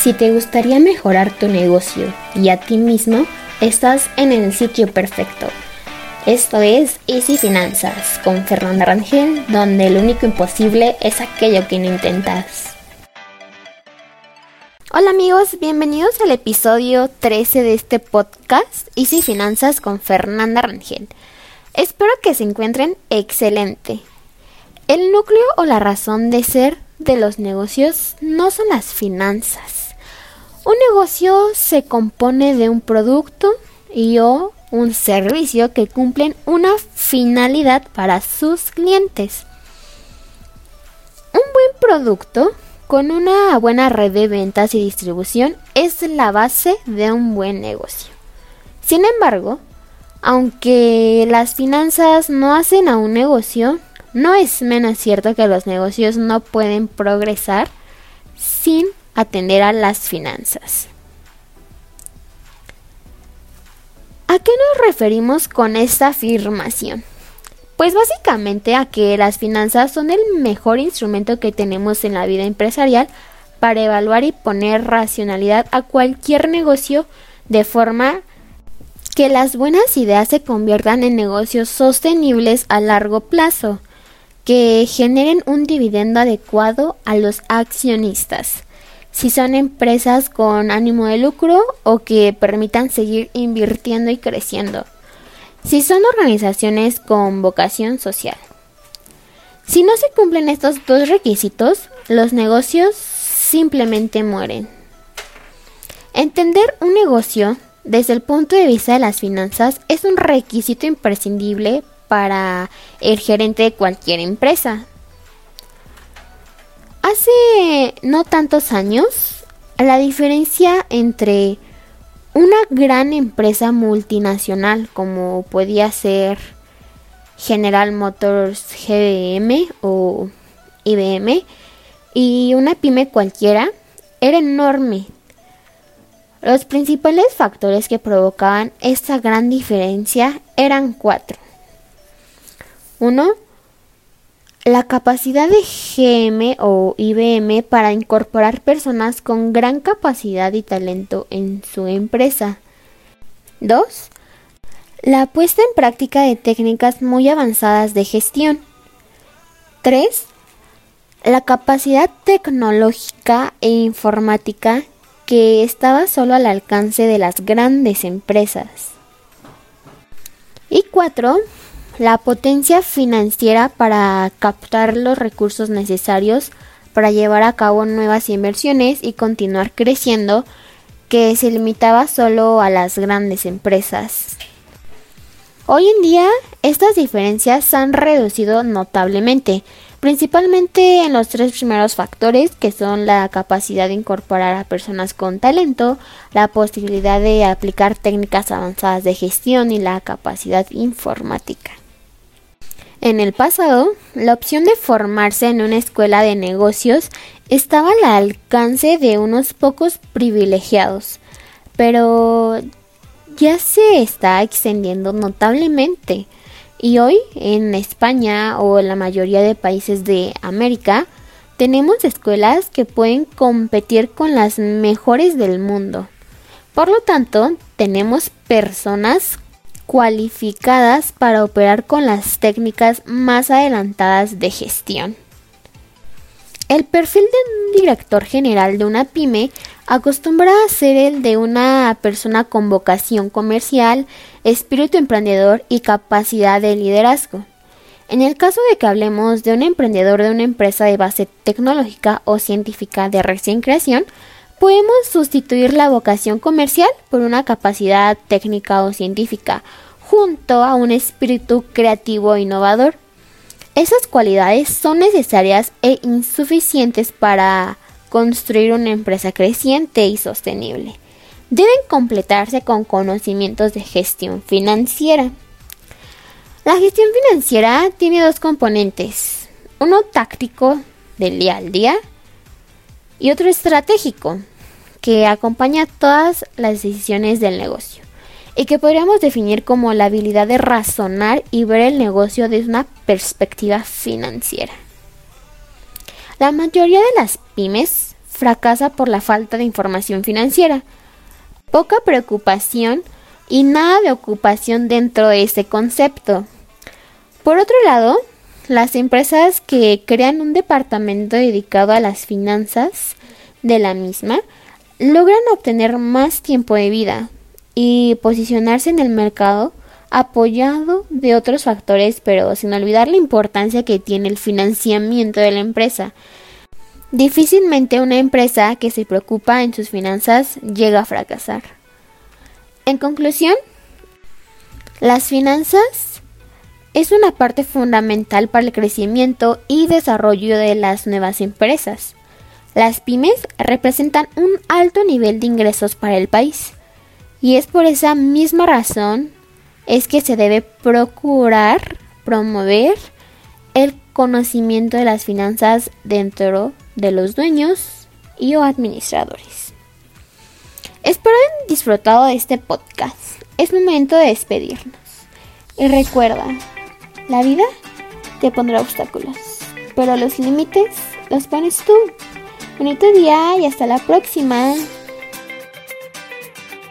Si te gustaría mejorar tu negocio y a ti mismo, estás en el sitio perfecto. Esto es Easy Finanzas con Fernanda Rangel, donde lo único imposible es aquello que no intentas. Hola amigos, bienvenidos al episodio 13 de este podcast Easy Finanzas con Fernanda Rangel. Espero que se encuentren excelente. El núcleo o la razón de ser de los negocios no son las finanzas un negocio se compone de un producto y o un servicio que cumplen una finalidad para sus clientes. Un buen producto con una buena red de ventas y distribución es la base de un buen negocio. Sin embargo, aunque las finanzas no hacen a un negocio, no es menos cierto que los negocios no pueden progresar sin atender a las finanzas. ¿A qué nos referimos con esta afirmación? Pues básicamente a que las finanzas son el mejor instrumento que tenemos en la vida empresarial para evaluar y poner racionalidad a cualquier negocio de forma que las buenas ideas se conviertan en negocios sostenibles a largo plazo, que generen un dividendo adecuado a los accionistas si son empresas con ánimo de lucro o que permitan seguir invirtiendo y creciendo, si son organizaciones con vocación social. Si no se cumplen estos dos requisitos, los negocios simplemente mueren. Entender un negocio desde el punto de vista de las finanzas es un requisito imprescindible para el gerente de cualquier empresa, Hace no tantos años, la diferencia entre una gran empresa multinacional como podía ser General Motors GM o IBM y una pyme cualquiera era enorme. Los principales factores que provocaban esta gran diferencia eran cuatro. Uno, la capacidad de GM o IBM para incorporar personas con gran capacidad y talento en su empresa. 2. La puesta en práctica de técnicas muy avanzadas de gestión. 3. La capacidad tecnológica e informática que estaba solo al alcance de las grandes empresas. Y 4 la potencia financiera para captar los recursos necesarios para llevar a cabo nuevas inversiones y continuar creciendo que se limitaba solo a las grandes empresas. Hoy en día estas diferencias se han reducido notablemente, principalmente en los tres primeros factores que son la capacidad de incorporar a personas con talento, la posibilidad de aplicar técnicas avanzadas de gestión y la capacidad informática. En el pasado, la opción de formarse en una escuela de negocios estaba al alcance de unos pocos privilegiados, pero ya se está extendiendo notablemente. Y hoy en España o la mayoría de países de América tenemos escuelas que pueden competir con las mejores del mundo. Por lo tanto, tenemos personas cualificadas para operar con las técnicas más adelantadas de gestión. El perfil de un director general de una pyme acostumbra a ser el de una persona con vocación comercial, espíritu emprendedor y capacidad de liderazgo. En el caso de que hablemos de un emprendedor de una empresa de base tecnológica o científica de recién creación, Podemos sustituir la vocación comercial por una capacidad técnica o científica, junto a un espíritu creativo e innovador. Esas cualidades son necesarias e insuficientes para construir una empresa creciente y sostenible. Deben completarse con conocimientos de gestión financiera. La gestión financiera tiene dos componentes, uno táctico del día al día y otro estratégico, que acompaña todas las decisiones del negocio y que podríamos definir como la habilidad de razonar y ver el negocio desde una perspectiva financiera. La mayoría de las pymes fracasa por la falta de información financiera, poca preocupación y nada de ocupación dentro de ese concepto. Por otro lado, las empresas que crean un departamento dedicado a las finanzas de la misma logran obtener más tiempo de vida y posicionarse en el mercado apoyado de otros factores, pero sin olvidar la importancia que tiene el financiamiento de la empresa. Difícilmente una empresa que se preocupa en sus finanzas llega a fracasar. En conclusión, las finanzas es una parte fundamental para el crecimiento y desarrollo de las nuevas empresas. Las pymes representan un alto nivel de ingresos para el país y es por esa misma razón es que se debe procurar promover el conocimiento de las finanzas dentro de los dueños y o administradores. Espero hayan disfrutado de este podcast. Es momento de despedirnos. Y recuerda, la vida te pondrá obstáculos, pero los límites los pones tú. Bonito día y hasta la próxima.